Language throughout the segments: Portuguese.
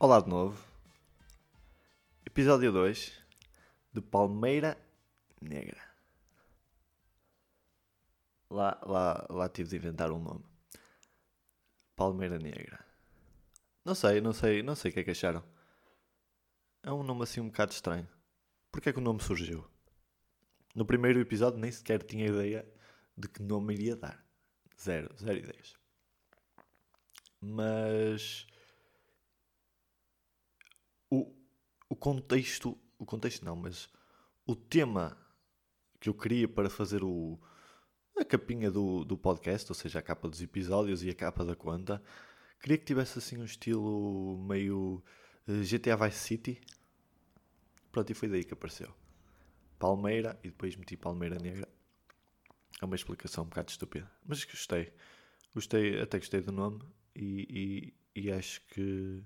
Olá de novo. Episódio 2 de Palmeira Negra. Lá, lá, lá tive de inventar um nome. Palmeira Negra. Não sei, não sei, não sei o que é que acharam. É um nome assim um bocado estranho. Porquê é que o nome surgiu? No primeiro episódio nem sequer tinha ideia de que nome iria dar. Zero, zero ideias. Mas o, o contexto, o contexto não, mas o tema que eu queria para fazer o, a capinha do, do podcast, ou seja, a capa dos episódios e a capa da conta, queria que tivesse assim um estilo meio uh, GTA Vice City. Pronto, e foi daí que apareceu. Palmeira e depois meti Palmeira Negra. É uma explicação um bocado estúpida, mas gostei. Gostei, até gostei do nome e, e, e acho que,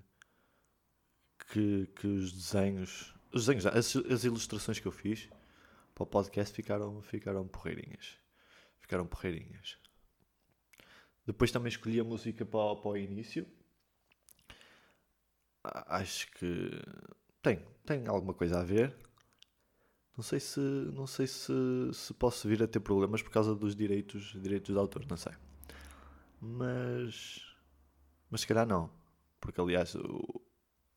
que, que os desenhos, os desenhos, as, as ilustrações que eu fiz para o podcast ficaram, ficaram porreirinhas. Ficaram porreirinhas. Depois também escolhi a música para, para o início. Acho que tem, tem alguma coisa a ver. Não sei se não sei se, se posso vir a ter problemas por causa dos direitos, direitos de autor, não sei. Mas mas se calhar não. Porque aliás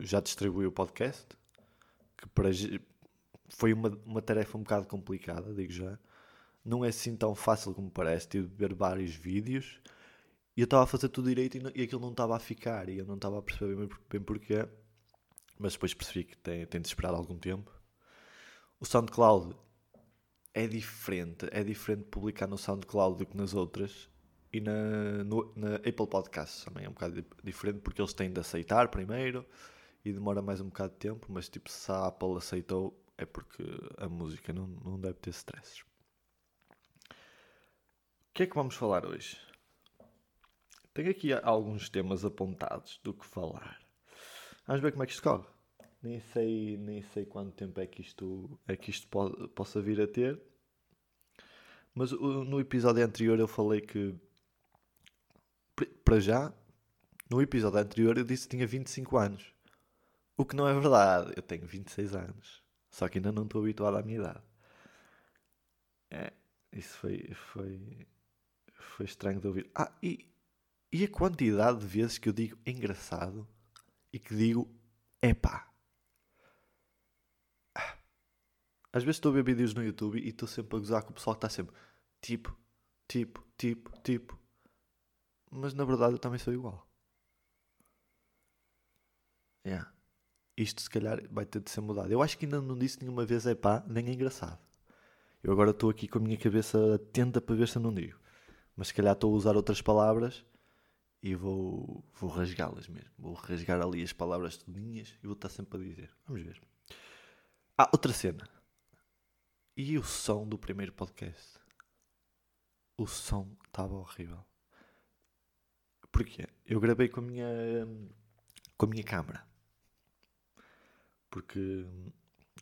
já distribuí o podcast que para, foi uma, uma tarefa um bocado complicada, digo já. Não é assim tão fácil como parece. Tive de ver vários vídeos e eu estava a fazer tudo direito e, não, e aquilo não estava a ficar e eu não estava a perceber bem, bem porquê. Mas depois percebi que tem, tem de esperar algum tempo o SoundCloud é diferente. É diferente publicar no SoundCloud do que nas outras. E na, no, na Apple Podcasts também é um bocado diferente porque eles têm de aceitar primeiro e demora mais um bocado de tempo. Mas tipo, se a Apple aceitou é porque a música não, não deve ter stresses. O que é que vamos falar hoje? Tenho aqui alguns temas apontados do que falar. Vamos ver como é que isto corre nem sei, nem sei quanto tempo é que isto, é que isto po possa vir a ter. Mas no episódio anterior eu falei que, para já, no episódio anterior eu disse que tinha 25 anos. O que não é verdade. Eu tenho 26 anos. Só que ainda não estou habituado à minha idade. É, isso foi, foi, foi estranho de ouvir. Ah, e, e a quantidade de vezes que eu digo engraçado e que digo epá. Às vezes estou a ver vídeos no YouTube e estou sempre a gozar com o pessoal que está sempre tipo, tipo, tipo, tipo. Mas na verdade eu também sou igual. Yeah. Isto se calhar vai ter de ser mudado. Eu acho que ainda não disse nenhuma vez é pá, nem é engraçado. Eu agora estou aqui com a minha cabeça atenta para ver se eu não digo. Mas se calhar estou a usar outras palavras e vou, vou rasgá-las mesmo. Vou rasgar ali as palavras todinhas e vou estar sempre a dizer. Vamos ver. Ah, outra cena. E o som do primeiro podcast? O som estava horrível. Porquê? Eu gravei com a minha com a minha câmera. Porque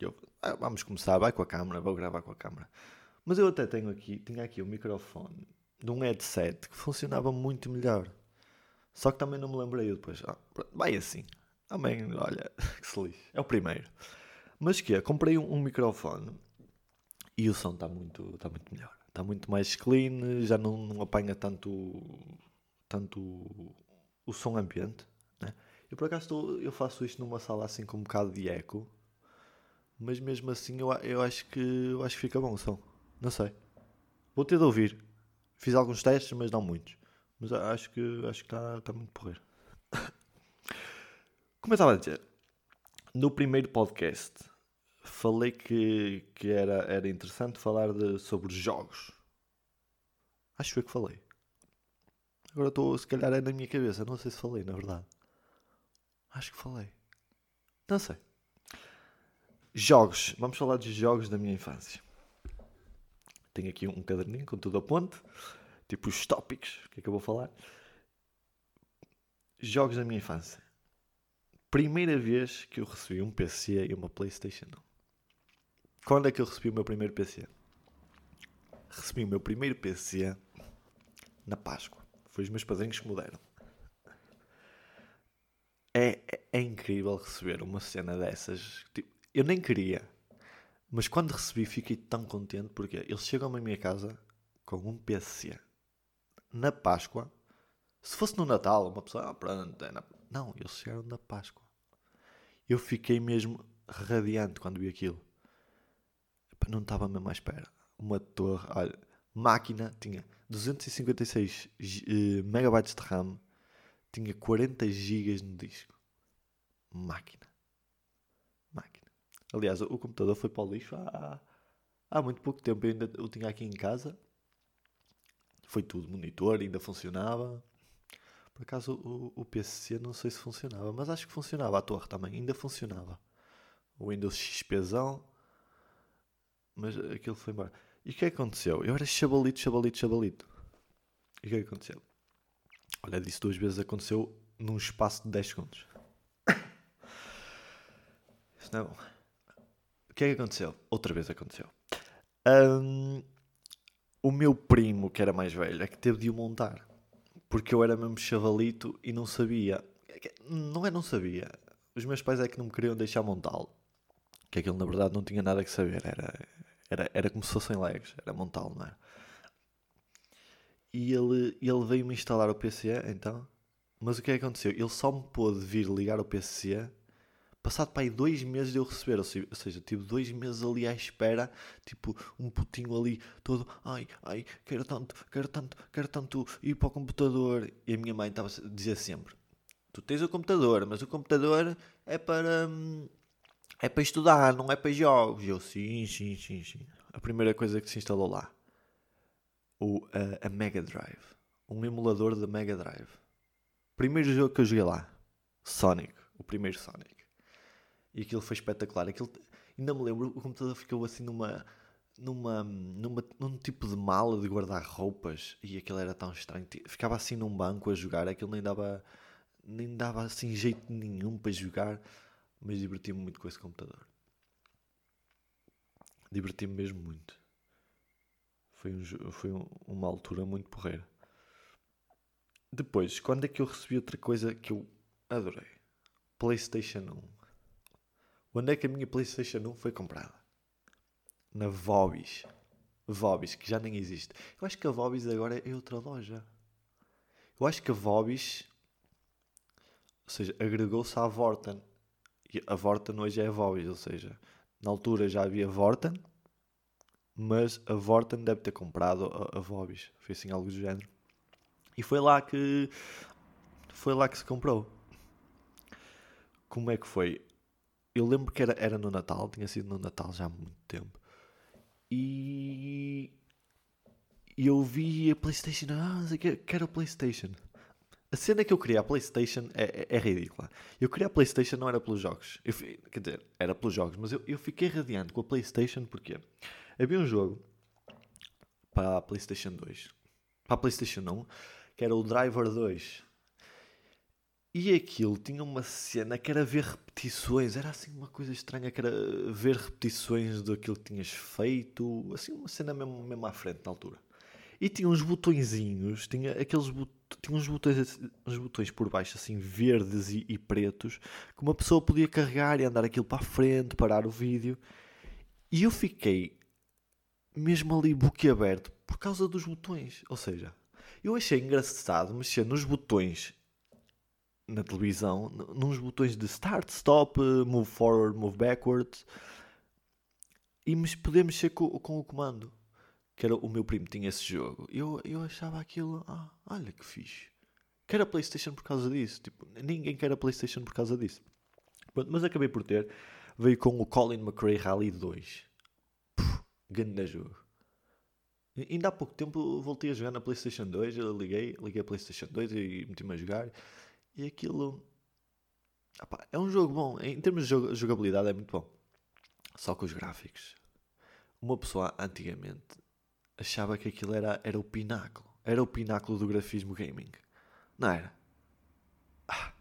eu, ah, vamos começar, vai com a câmera, vou gravar com a câmera. Mas eu até tenho aqui, tinha aqui o um microfone de um headset que funcionava muito melhor. Só que também não me lembrei depois. Ah, vai assim. Também, olha, que se lixe. É o primeiro. Mas que é, comprei um, um microfone e o som está muito, tá muito melhor. Está muito mais clean, já não, não apanha tanto, tanto o som ambiente. Né? Eu por acaso eu faço isto numa sala assim com um bocado de eco, mas mesmo assim eu, eu, acho, que, eu acho que fica bom o som. Não sei. Vou ter de ouvir. Fiz alguns testes, mas não muitos. Mas acho que acho que está tá muito porreiro. Como eu estava a dizer, no primeiro podcast falei que, que era, era interessante falar de, sobre jogos. Acho que foi que falei. Agora estou, se calhar é na minha cabeça. Não sei se falei, na verdade. Acho que falei. Não sei. Jogos. Vamos falar de jogos da minha infância. Tenho aqui um caderninho com tudo a ponte. Tipo os tópicos. O que é que eu vou falar? Jogos da minha infância. Primeira vez que eu recebi um PC e uma Playstation 1. Quando é que eu recebi o meu primeiro PC? Recebi o meu primeiro PC na Páscoa. Foi os meus padrinhos que me deram. É, é, é incrível receber uma cena dessas. Tipo, eu nem queria, mas quando recebi fiquei tão contente porque eles chegam à minha casa com um PC na Páscoa. Se fosse no Natal, uma pessoa, ah, pronto, é na... não, eles chegaram na Páscoa. Eu fiquei mesmo radiante quando vi aquilo. Não estava mesmo à espera. Uma torre, olha, máquina tinha 256 uh, megabytes de RAM, tinha 40 gigas no disco. Máquina. Máquina. Aliás, o computador foi para o lixo há, há muito pouco tempo. Eu ainda o tinha aqui em casa. Foi tudo monitor, ainda funcionava. Por acaso o, o PC não sei se funcionava, mas acho que funcionava. A torre também ainda funcionava. O Windows XPzão. Mas aquilo foi embora. E o que é que aconteceu? Eu era chabalito, chabalito, chabalito. E o que é que aconteceu? Olha, disse duas vezes aconteceu num espaço de 10 segundos. Isso não é bom. O que é que aconteceu? Outra vez aconteceu. Um, o meu primo, que era mais velho, é que teve de o montar. Porque eu era mesmo chavalito e não sabia. Não é não sabia. Os meus pais é que não me queriam deixar montá-lo. Que aquilo na verdade não tinha nada que saber. Era, era, era como se fossem legs, era montá-lo, não era? E ele, ele veio-me instalar o PC, então. Mas o que é que aconteceu? Ele só me pôde vir ligar o PC passado para aí dois meses de eu receber. Ou seja, ou tive dois meses ali à espera, tipo, um putinho ali todo, ai, ai, quero tanto, quero tanto, quero tanto ir para o computador. E a minha mãe estava a dizer sempre: Tu tens o computador, mas o computador é para. É para estudar, não é para jogos. E eu, sim, sim, sim, sim. A primeira coisa que se instalou lá, o, a, a Mega Drive. Um emulador da Mega Drive. Primeiro jogo que eu joguei lá, Sonic. O primeiro Sonic. E aquilo foi espetacular. Aquilo, ainda me lembro, o computador ficou assim numa, numa, numa, num tipo de mala de guardar roupas. E aquilo era tão estranho. Ficava assim num banco a jogar. Aquilo nem dava, nem dava assim jeito nenhum para jogar mas diverti-me muito com esse computador. Diverti-me mesmo muito. Foi, um, foi um, uma altura muito porreira. Depois, quando é que eu recebi outra coisa que eu adorei? PlayStation 1. Quando é que a minha PlayStation 1 foi comprada? Na Vobis. Vobis, que já nem existe. Eu acho que a Vobis agora é outra loja. Eu acho que a Vobis, ou seja, agregou-se à Vorten a Vorten hoje é a Vobis, ou seja, na altura já havia Vorten, mas a Vorten deve ter comprado a, a Vobis, foi assim algo do género. E foi lá que foi lá que se comprou. Como é que foi? Eu lembro que era, era no Natal, tinha sido no Natal já há muito tempo. E, eu vi a PlayStation, ah, quero a PlayStation. A cena que eu queria a PlayStation é, é, é, ridícula. Eu queria a PlayStation não era pelos jogos. Eu, quer dizer, era pelos jogos, mas eu, eu fiquei radiante com a PlayStation porque havia um jogo para a PlayStation 2, para a PlayStation 1, que era o Driver 2. E aquilo tinha uma cena que era ver repetições, era assim uma coisa estranha que era ver repetições daquilo que tinhas feito, assim uma cena mesmo, mesmo à frente na altura. E tinha uns botõezinhos, tinha aqueles tinha uns botões, uns botões por baixo assim verdes e, e, pretos que uma pessoa podia carregar e andar aquilo para a frente, parar o vídeo. E eu fiquei mesmo ali boquiaberto por causa dos botões. Ou seja, eu achei engraçado mexer nos botões na televisão, nos botões de start, stop, move forward, move backwards e poder mexer com, com o comando que era o meu primo tinha esse jogo. Eu, eu achava aquilo, ah, olha que fixe. Quero a PlayStation por causa disso. Tipo, ninguém quer a PlayStation por causa disso. mas acabei por ter. Veio com o Colin McRae Rally 2. Grande jogo. Ainda há pouco tempo voltei a jogar na PlayStation 2. Eu liguei, liguei a PlayStation 2 e meti-me a jogar. E aquilo. É um jogo bom. Em termos de jogabilidade, é muito bom. Só com os gráficos. Uma pessoa antigamente achava que aquilo era, era o pináculo. Era o pináculo do grafismo gaming. Não era? Ah,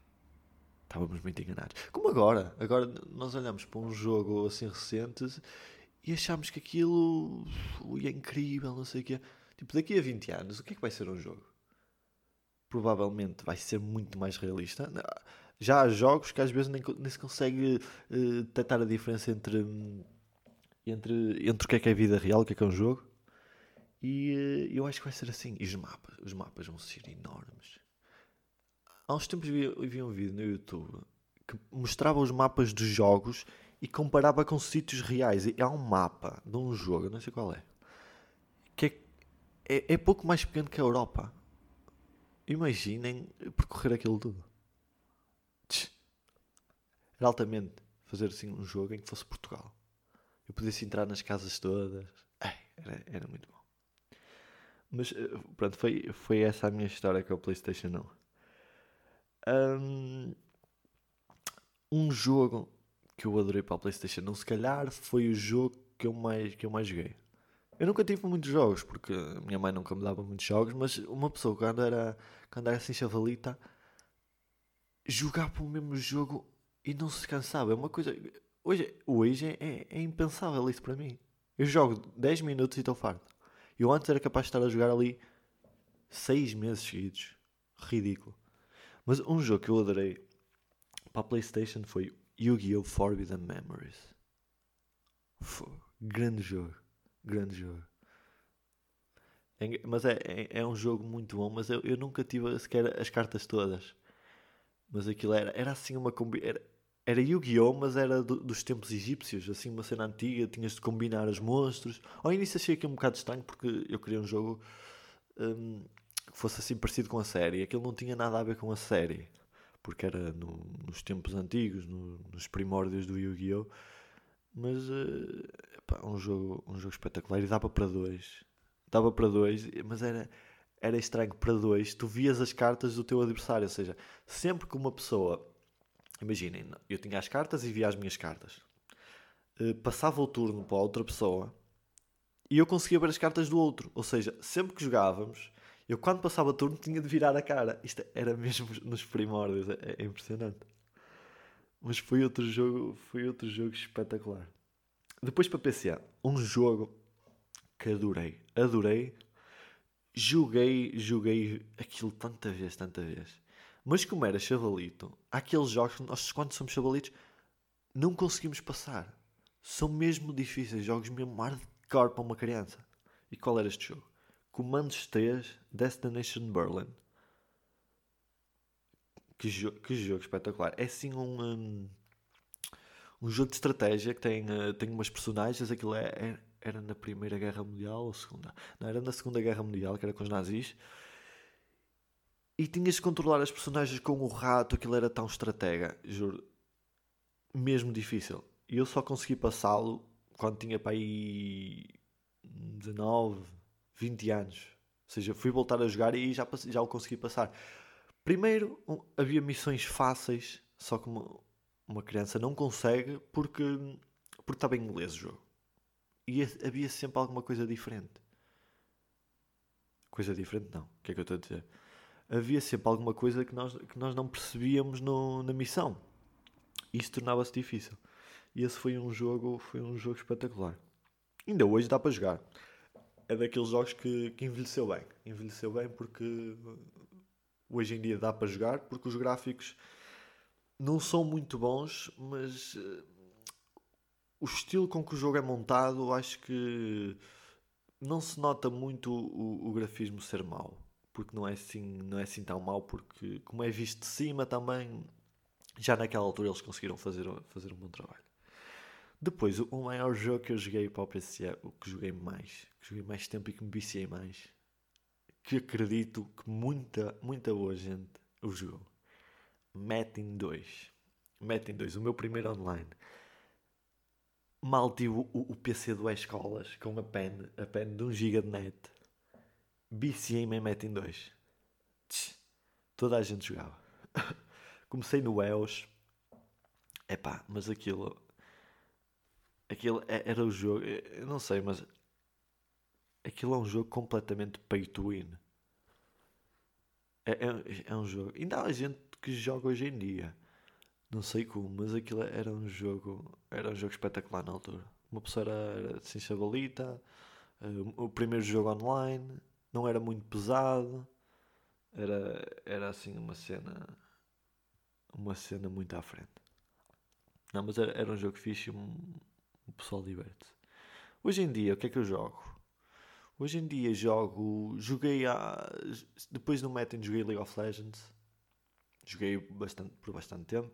estávamos muito enganados. Como agora. Agora nós olhamos para um jogo assim recente e achamos que aquilo ui, é incrível, não sei o quê. Tipo, daqui a 20 anos, o que é que vai ser um jogo? Provavelmente vai ser muito mais realista. Já há jogos que às vezes nem, nem se consegue uh, detectar a diferença entre, entre, entre o que é que é vida real, o que é que é um jogo. E uh, eu acho que vai ser assim. E os mapas, os mapas vão ser enormes. Há uns tempos vi, vi um vídeo no YouTube que mostrava os mapas dos jogos e comparava com sítios reais. E há um mapa de um jogo, não sei qual é, que é, é, é pouco mais pequeno que a Europa. Imaginem percorrer aquilo tudo. Era altamente fazer assim um jogo em que fosse Portugal. Eu pudesse entrar nas casas todas. Era, era muito bom. Mas eh, pronto, foi, foi essa a minha história com a PlayStation 1. Um, um jogo que eu adorei para a PlayStation 1, se calhar foi o jogo que eu mais, que eu mais joguei. Eu nunca tive muitos jogos, porque a minha mãe nunca me dava muitos jogos, mas uma pessoa quando era, quando era assim chavalita, jogava o mesmo jogo e não se cansava. É uma coisa. Hoje, hoje é, é impensável isso para mim. Eu jogo 10 minutos e estou farto. Eu antes era capaz de estar a jogar ali 6 meses seguidos. Ridículo. Mas um jogo que eu adorei para a PlayStation foi Yu-Gi-Oh! Forbidden Memories. grande jogo. Grande jogo. É, mas é, é, é, um jogo muito bom, mas eu, eu nunca tive sequer as cartas todas. Mas aquilo era, era assim uma combinação. Era Yu-Gi-Oh! mas era do, dos tempos egípcios, assim uma cena antiga, tinhas de combinar os monstros. Ao início achei aquilo um bocado estranho porque eu queria um jogo um, que fosse assim parecido com a série. Aquilo não tinha nada a ver com a série, porque era no, nos tempos antigos, no, nos primórdios do Yu-Gi-Oh! Mas uh, epá, um, jogo, um jogo espetacular e dava para dois. Dava para dois, mas era, era estranho para dois. Tu vias as cartas do teu adversário, ou seja, sempre que uma pessoa Imaginem, eu tinha as cartas e via as minhas cartas. Uh, passava o turno para a outra pessoa e eu conseguia ver as cartas do outro. Ou seja, sempre que jogávamos, eu quando passava turno tinha de virar a cara. Isto era mesmo nos primórdios, é, é impressionante. Mas foi outro jogo, foi outro jogo espetacular. Depois para PC, um jogo que adorei, adorei. Joguei, joguei aquilo tanta vez, tanta vez. Mas como era chavalito, aqueles jogos que nós, quando somos chavalitos, não conseguimos passar. São mesmo difíceis, jogos mesmo hardcore para uma criança. E qual era este jogo? Comandos 3 Destination Berlin. Que, jo que jogo espetacular. É assim um, um, um, jogo de estratégia que tem, uh, tem umas personagens. Aquilo é, é, era na Primeira Guerra Mundial ou Segunda? Não, era na Segunda Guerra Mundial, que era com os nazis e tinhas de controlar as personagens com o rato, aquilo era tão estratega, juro. Mesmo difícil. E eu só consegui passá-lo quando tinha para aí 19, 20 anos. Ou seja, fui voltar a jogar e já, já o consegui passar. Primeiro, um, havia missões fáceis, só que uma, uma criança não consegue porque, porque estava em inglês o jogo. E havia sempre alguma coisa diferente. Coisa diferente, não. O que é que eu estou a dizer? havia sempre alguma coisa que nós, que nós não percebíamos no, na missão. Isso tornava-se difícil. E esse foi um jogo, foi um jogo espetacular. Ainda hoje dá para jogar. É daqueles jogos que, que envelheceu bem. Envelheceu bem porque hoje em dia dá para jogar, porque os gráficos não são muito bons, mas uh, o estilo com que o jogo é montado, acho que não se nota muito o, o grafismo ser mau porque não é assim, não é assim tão mau, porque como é visto de cima também, já naquela altura eles conseguiram fazer, fazer um bom trabalho. Depois, o maior jogo que eu joguei para o PC, o que joguei mais, que joguei mais tempo e que me viciei mais, que acredito que muita, muita boa gente o jogou. Metin 2. Metin 2, o meu primeiro online. Mal tive o, o PC do Escolas com a pen, a pen de 1 GB de net BCA em Metin 2. Toda a gente jogava. Comecei no EOS. Epá, mas aquilo. Aquilo é, era o jogo. Eu não sei, mas. Aquilo é um jogo completamente pay to win. É, é, é um jogo. Ainda há gente que joga hoje em dia. Não sei como, mas aquilo era um jogo. Era um jogo espetacular na altura. Uma pessoa era assim chavalita. Uh, o primeiro jogo online não era muito pesado, era, era assim uma cena uma cena muito à frente. Não, mas era, era um jogo fixe o pessoal diverte. Hoje em dia, o que é que eu jogo? Hoje em dia jogo. Joguei há. Depois do Metin joguei League of Legends. Joguei bastante, por bastante tempo.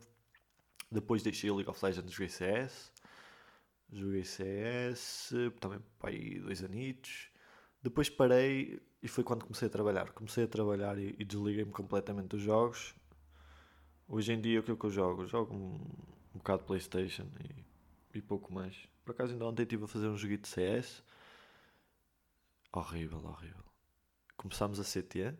Depois deixei League of Legends, joguei CS. Joguei CS, também aí dois anitos. Depois parei e foi quando comecei a trabalhar. Comecei a trabalhar e, e desliguei-me completamente dos jogos. Hoje em dia o que é que eu jogo? Jogo um, um bocado de Playstation e, e pouco mais. Por acaso ainda ontem estive a fazer um joguinho de CS. Horrível, horrível. Começámos a CT,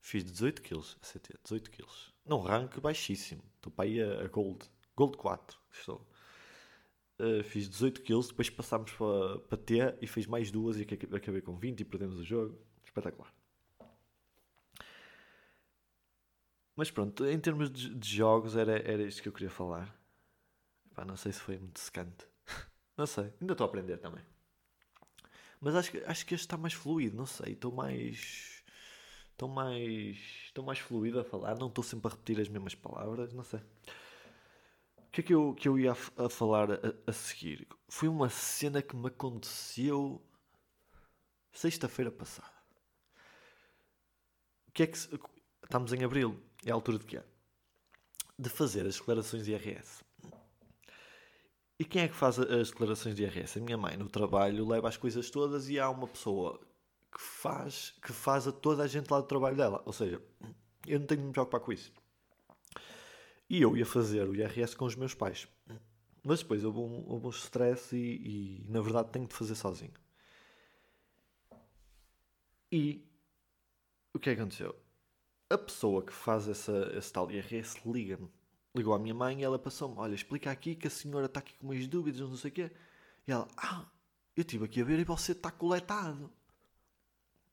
fiz 18 kills a CT, 18 kills. Num rank baixíssimo. Estou para aí a, a Gold. Gold 4 estou. Uh, fiz 18 kills, depois passámos para, para T e fiz mais duas e acabei com 20 e perdemos o jogo. Espetacular. Mas pronto, em termos de, de jogos era, era isto que eu queria falar. Pá, não sei se foi muito secante. não sei, ainda estou a aprender também. Mas acho, acho que este está mais fluido, não sei, estou mais. Estou mais. Estou mais fluido a falar, não estou sempre a repetir as mesmas palavras, não sei que é que eu, que eu ia a, a falar a, a, seguir? Foi uma cena que me aconteceu sexta-feira passada. O que é que. Se, estamos em abril, é a altura de quê? De fazer as declarações de IRS. E quem é que faz as declarações de IRS? A minha mãe no trabalho leva as coisas todas e há uma pessoa que faz, que faz a toda a gente lá do trabalho dela. Ou seja, eu não tenho de me preocupar com isso. E eu ia fazer o IRS com os meus pais. Mas depois houve um, houve um stress e, e, na verdade, tenho de fazer sozinho. E o que é que aconteceu? A pessoa que faz essa, esse tal IRS liga-me. Ligou à minha mãe e ela passou-me: Olha, explica aqui que a senhora está aqui com umas dúvidas, não sei o quê. E ela: Ah, eu estive aqui a ver e você está coletado.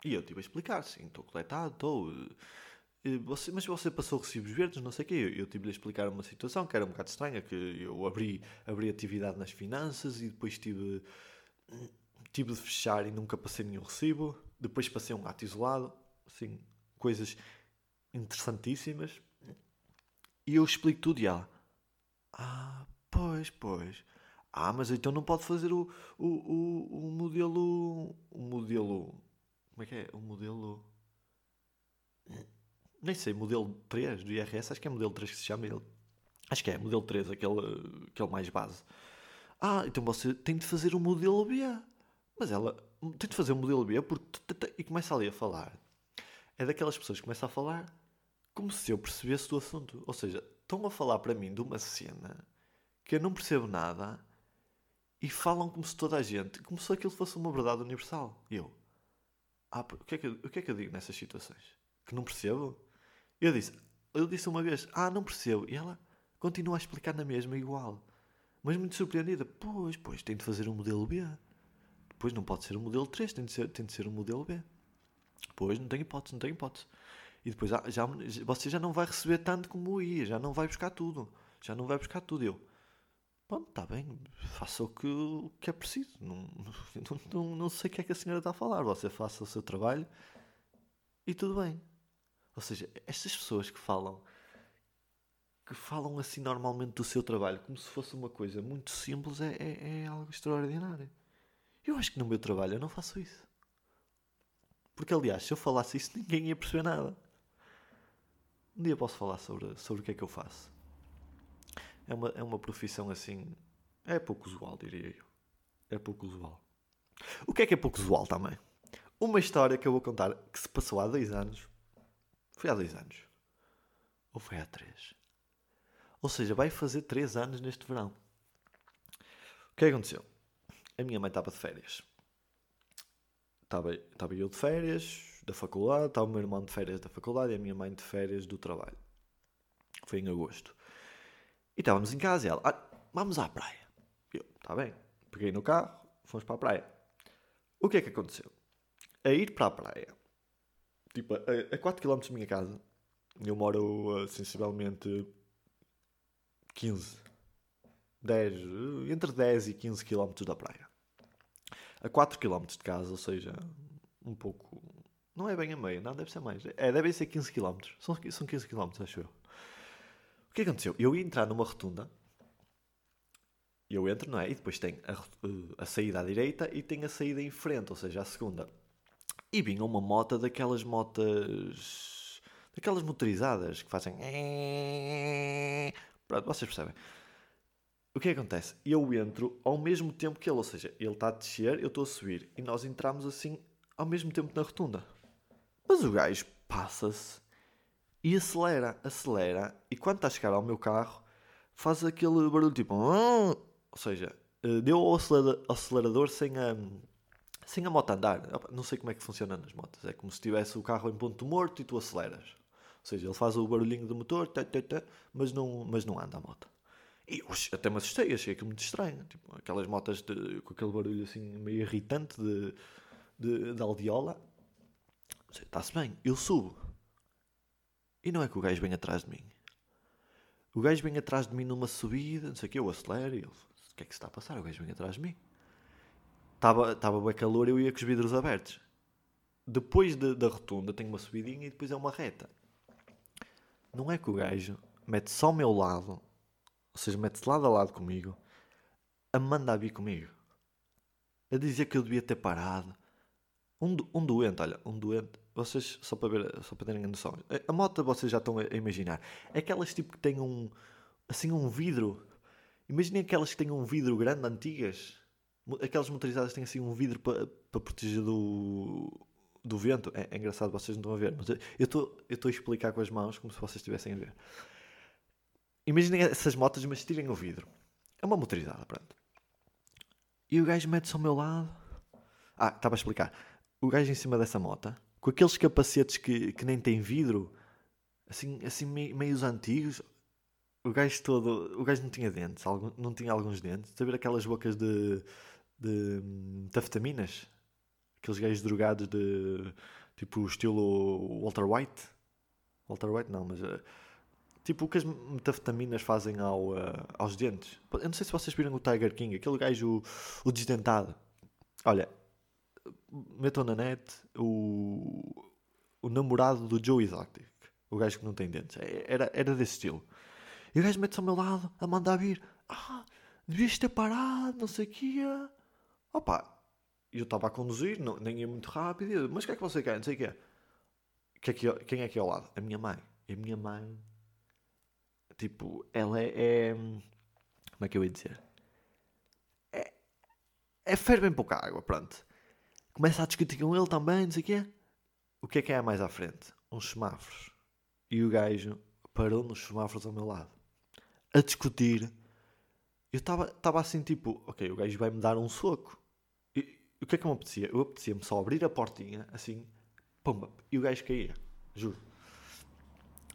E eu estive a explicar: Sim, estou coletado, estou você, mas você passou recibos verdes, não sei o quê. Eu, eu tive-lhe a explicar uma situação que era um bocado estranha, que eu abri, abri atividade nas finanças e depois tive, tive de fechar e nunca passei nenhum recibo. Depois passei um ato isolado, assim, coisas interessantíssimas. E eu explico tudo e ela, ah, pois, pois. Ah, mas então não pode fazer o, o, o, o modelo, o modelo, como é que é? O modelo nem sei, modelo 3 do IRS, acho que é modelo 3 que se chama ele. Acho que é, modelo 3, aquele, aquele mais base. Ah, então você tem de fazer o modelo B. Mas ela tem de fazer o modelo B porque. E começa ali a falar. É daquelas pessoas que começam a falar como se eu percebesse do assunto. Ou seja, estão a falar para mim de uma cena que eu não percebo nada e falam como se toda a gente, como se aquilo fosse uma verdade universal. E eu, ah, o que, é que, o que é que eu digo nessas situações? Que não percebo? Eu disse, eu disse uma vez, ah, não percebo. E ela continua a explicar na mesma, igual. Mas muito surpreendida. Pois, pois, tem de fazer um modelo B. Depois não pode ser um modelo 3, tem de ser, tem de ser um modelo B. Pois, não tem hipótese, não tem hipótese. E depois já, já, você já não vai receber tanto como ia, já não vai buscar tudo. Já não vai buscar tudo. Eu, pronto, está bem, faça o que, o que é preciso. Não, não, não, não sei o que é que a senhora está a falar. Você faça o seu trabalho e tudo bem. Ou seja, estas pessoas que falam que falam assim normalmente do seu trabalho como se fosse uma coisa muito simples é, é, é algo extraordinário. Eu acho que no meu trabalho eu não faço isso. Porque aliás, se eu falasse isso ninguém ia perceber nada. Um dia posso falar sobre, sobre o que é que eu faço. É uma, é uma profissão assim. É pouco usual, diria eu. É pouco usual. O que é que é pouco usual também? Uma história que eu vou contar que se passou há dois anos foi há dois anos. Ou foi há três. Ou seja, vai fazer três anos neste verão. O que aconteceu? A minha mãe estava de férias. Estava, estava eu de férias da faculdade, estava o meu irmão de férias da faculdade e a minha mãe de férias do trabalho. Foi em agosto. E estávamos em casa e ela, ah, vamos à praia. Eu, está bem. Peguei no carro, fomos para a praia. O que é que aconteceu? A ir para a praia, tipo, a, a 4 km da minha casa, eu moro a, sensivelmente 15, 10, entre 10 e 15 km da praia. A 4 km de casa, ou seja, um pouco. Não é bem a meio, não, deve ser mais. É, deve ser 15 km. São, são 15 km, acho eu. O que aconteceu? Eu ia entrar numa rotunda. Eu entro, não é? E depois tem a, a saída à direita e tem a saída em frente, ou seja, a segunda. E vinha uma moto daquelas motas. daquelas motorizadas que fazem. Pronto, vocês percebem. O que, é que acontece? Eu entro ao mesmo tempo que ele, ou seja, ele está a descer, eu estou a subir. E nós entramos assim ao mesmo tempo na rotunda. Mas o gajo passa-se e acelera, acelera. E quando está a chegar ao meu carro, faz aquele barulho tipo. Ou seja, eh, deu o acelerador sem a, sem a moto andar. Não sei como é que funciona nas motos. É como se tivesse o carro em ponto morto e tu aceleras. Ou seja, ele faz o barulhinho do motor, tá, tá, tá, mas, não, mas não anda a moto. E oxe, até me assustei, achei aquilo muito estranho. Tipo, aquelas motas de, com aquele barulho assim meio irritante de, de, de aldeola. Está-se bem, eu subo. E não é que o gajo vem atrás de mim. O gajo vem atrás de mim numa subida, não sei o que, eu acelero e ele, o que é que se está a passar? O gajo vem atrás de mim. Estava, estava bem calor, eu ia com os vidros abertos. Depois de, da rotunda tem uma subidinha e depois é uma reta. Não é que o gajo mete só ao meu lado, ou seja, mete-se lado a lado comigo, a mandar vir comigo. A dizer que eu devia ter parado. Um, um doente, olha, um doente, vocês, só para, ver, só para terem a noção, a, a moto vocês já estão a, imaginar, aquelas tipo que têm um, assim um vidro, imaginem aquelas que têm um vidro grande, antigas, aquelas motorizadas têm assim um vidro para, para proteger do, do vento. É, é, engraçado, vocês não estão a ver, mas eu estou eu a explicar com as mãos como se vocês estivessem a ver. Imaginem essas motas, mas tirem o vidro. É uma motorizada, pronto. E o gajo mete-se ao meu lado. Ah, estava a explicar. O gajo em cima dessa moto, com aqueles capacetes que, que nem têm vidro, assim, assim meio, meios antigos. O gajo todo. O gajo não tinha dentes, não tinha alguns dentes. Saber aquelas bocas de. de. de tafetaminas? aqueles gajos drogados de tipo estilo Walter White. Walter White não, mas uh, tipo o que as metafetaminas fazem ao, uh, aos dentes. Eu não sei se vocês viram o Tiger King, aquele gajo, o, o desdentado. Olha, metam na net o, o namorado do Joe Exotic, o gajo que não tem dentes. É, era, era desse estilo. E o gajo mete-se ao meu lado a mandar vir. Ah, devias ter parado, não sei o que. Opa, eu estava a conduzir, não, nem ia muito rápido. Mas o que é que você quer? Não sei o que é. Que é que, quem é que é ao lado? A minha mãe. A minha mãe, tipo, ela é, é. Como é que eu ia dizer? É, é ferve bem pouca água, pronto. Começa a discutir com ele também, não sei o que é. O que é que é mais à frente? Uns semáforos. E o gajo parou nos semáforos ao meu lado. A discutir. Eu estava assim, tipo, ok, o gajo vai me dar um soco o que é que me apetecia? Eu apetecia-me só abrir a portinha, assim, pumba, e o gajo caía, juro.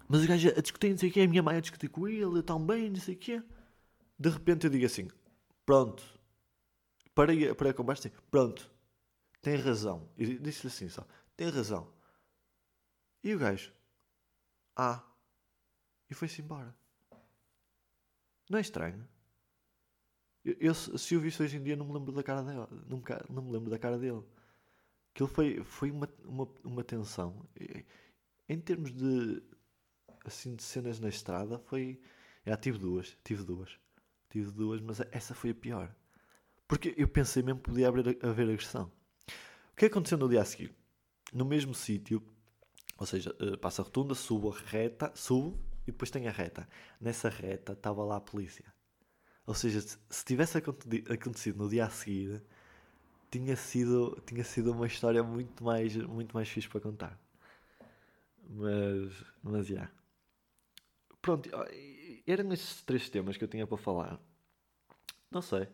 Mas o gajo a discutir, não sei o quê, a minha mãe a discutir com ele, eu também, não sei o quê. De repente eu digo assim, pronto, parei, parei a conversa assim, pronto, tem razão. E disse-lhe assim só, tem razão. E o gajo, ah, e foi-se embora. Não é estranho? Eu, eu, se eu visse hoje em dia, não me lembro da cara dela. Nunca, não me lembro da cara dele. Aquilo foi, foi uma, uma, uma tensão. Em termos de, assim, de cenas na estrada, foi. Já tive duas. Tive duas. Tive duas, mas essa foi a pior. Porque eu pensei mesmo que podia haver, haver agressão. O que aconteceu no dia a seguir? No mesmo sítio, ou seja, eh, passa a rotunda, subo a reta, subo e depois tem a reta. Nessa reta estava lá a polícia. Ou seja, se tivesse acontecido no dia a seguir, tinha sido, tinha sido uma história muito mais, muito mais fixe para contar. Mas, mas, já. Yeah. Pronto, eram esses três temas que eu tinha para falar. Não sei.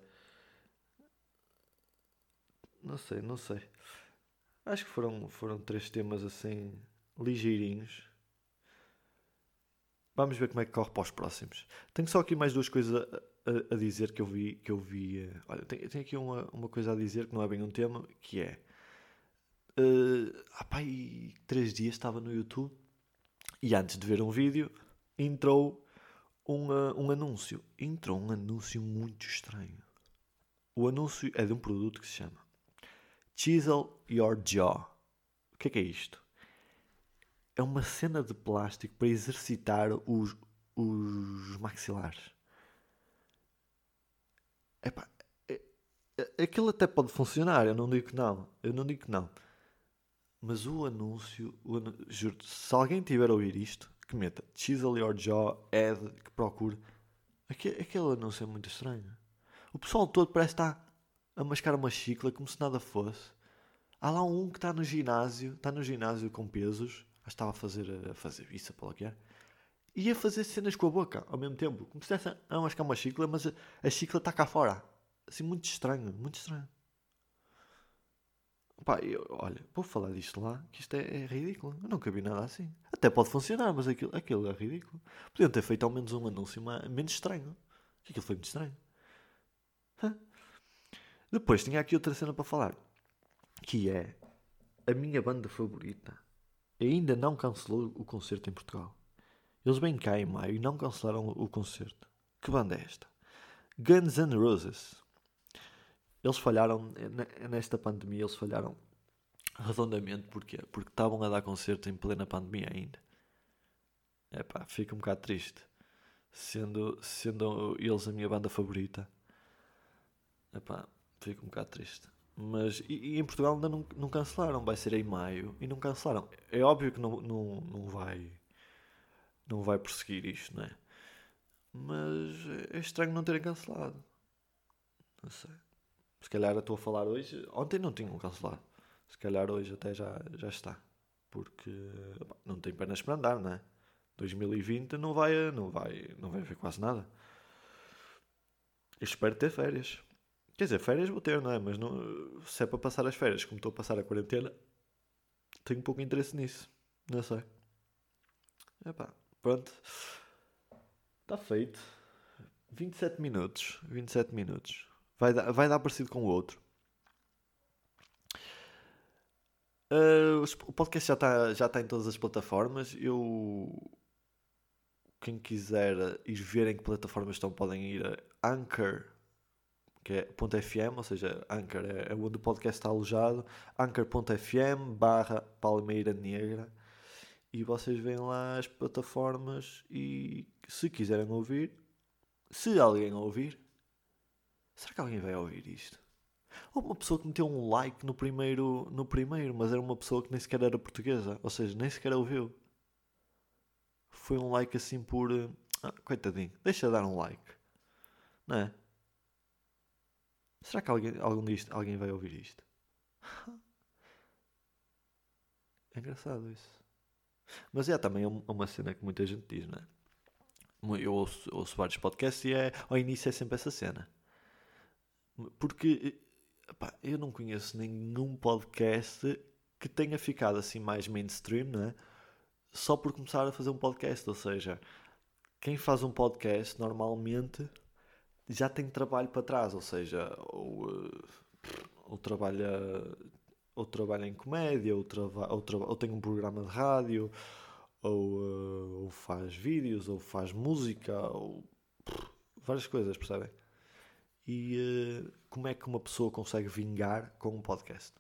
Não sei, não sei. Acho que foram, foram três temas assim, ligeirinhos. Vamos ver como é que corre para os próximos. Tenho só aqui mais duas coisas a, a, dizer que eu vi. Que eu vi uh, olha, tenho, tenho, aqui uma, uma coisa a dizer que não é bem um tema, que é. Uh, ah, pá, três dias estava no YouTube e antes de ver um vídeo entrou um, uh, um anúncio. Entrou um anúncio muito estranho. O anúncio é de um produto que se chama Chisel Your Jaw. O que é que é isto? É uma cena de plástico para exercitar os, os maxilares. Epá, é, é, aquilo até pode funcionar, eu não digo que não. Eu não digo que não. Mas o anúncio, o anúncio juro se alguém tiver a ouvir isto, que meta Chisel Your Jaw, Ed, que procure. Aquele, aquele anúncio é muito estranho. O pessoal todo parece estar a mascar uma chicla como se nada fosse. Há lá um que está no ginásio, está no ginásio com pesos, estava a fazer, a fazer isso, que é, e a fazer cenas com a boca ao mesmo tempo, como se estivesse a mascar uma chicla, mas a, a chicla está cá fora. Assim, muito estranho, muito estranho. Pá, eu, olha, vou falar disto lá, que isto é, é, ridículo. Eu nunca vi nada assim. Até pode funcionar, mas aquilo, aquilo é ridículo. Podiam ter feito ao menos um anúncio uma, menos estranho. Aquilo foi muito estranho. Depois tinha aqui outra cena para falar. Que é a minha banda favorita. Ainda não cancelou o concerto em Portugal. Eles vêm cá em maio e não cancelaram o concerto. Que banda é esta? Guns N' Roses. Eles falharam, nesta pandemia, eles falharam redondamente. Porquê? Porque estavam a dar concerto em plena pandemia ainda. É pá, fica um bocado triste. Sendo, sendo eles a minha banda favorita. É pá, fica um bocado triste. Mas, e, e, em Portugal ainda não, não cancelaram. Vai ser em maio e não cancelaram. É óbvio que não, não, não vai não vai prosseguir isto, não é? Mas é estranho não terem cancelado. Não sei. Se calhar estou a falar hoje. Ontem não tinham cancelado. Se calhar hoje até já, já está. Porque não tem pernas para andar, não é? 2020 não vai, não vai, não vai haver quase nada. Eu espero ter férias. Quer dizer, férias vou ter, não é? Mas não, se é para passar as férias, como estou a passar a quarentena, tenho pouco interesse nisso. Não sei. Epá, pronto. Está feito. 27 minutos. 27 minutos. Vai dar, vai dar parecido com o outro. Uh, o podcast já está já tá em todas as plataformas. Eu. Quem quiser ir ver em que plataformas estão, podem ir a Anchor, que é .fm, ou seja, Anchor é, é onde o podcast está alojado. Anchor.fm barra Palmeira Negra. E vocês veem lá as plataformas e se quiserem ouvir, se alguém ouvir, Será que alguém vai ouvir isto? Houve uma pessoa que meteu um like no primeiro, no primeiro, mas era uma pessoa que nem sequer era portuguesa, ou seja, nem sequer ouviu. Foi um like assim por. Ah, coitadinho, deixa de dar um like. Não é? Será que alguém, algum disto, alguém vai ouvir isto? É engraçado isso. Mas é também uma cena que muita gente diz, não é? Eu ouço, ouço vários podcasts e é, ao início é sempre essa cena. Porque epá, eu não conheço nenhum podcast que tenha ficado assim mais mainstream, não é? Só por começar a fazer um podcast. Ou seja, quem faz um podcast normalmente já tem trabalho para trás, ou seja, ou, eh, ou trabalha ou trabalha em comédia, ou, trava, ou, trava, ou tem um programa de rádio, ou, uh, ou faz vídeos, ou faz música, ou várias coisas, percebem? e uh, como é que uma pessoa consegue vingar com um podcast.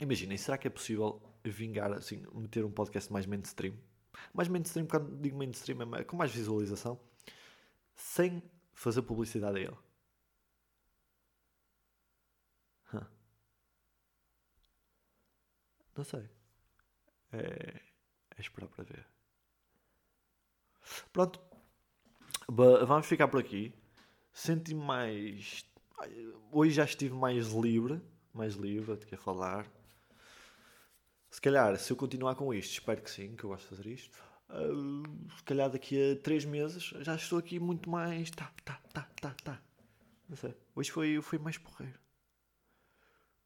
Imaginem, será que é possível vingar, assim, meter um podcast mais mainstream? Mais mainstream, quando digo mainstream, é com mais visualização, sem fazer publicidade a ele. Huh. Não sei. É, é esperar para ver. Pronto. Vamos ficar por aqui senti-me mais. Hoje já estive mais livre, mais livre de que falar. Se calhar, se eu continuar com isto, espero que sim, que eu gosto de fazer isto. Uh, se calhar daqui a 3 meses já estou aqui muito mais. Tá, tá, tá, tá, tá. Não sei. Hoje foi, foi mais porreiro.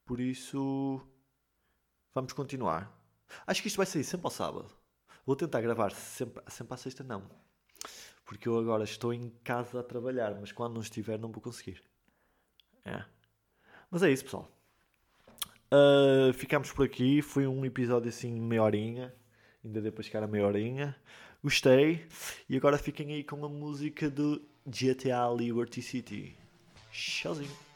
Por isso. Vamos continuar. Acho que isto vai sair sempre ao sábado. Vou tentar gravar sempre, sempre à sexta, não porque eu agora estou em casa a trabalhar, mas quando não estiver não vou conseguir. É. Mas é isso, pessoal. Uh, ficamos por aqui. Foi um episódio assim, meia horinha. Ainda deu para chegar a meia horinha. Gostei. E agora fiquem aí com a música do GTA Liberty City. Tchauzinho.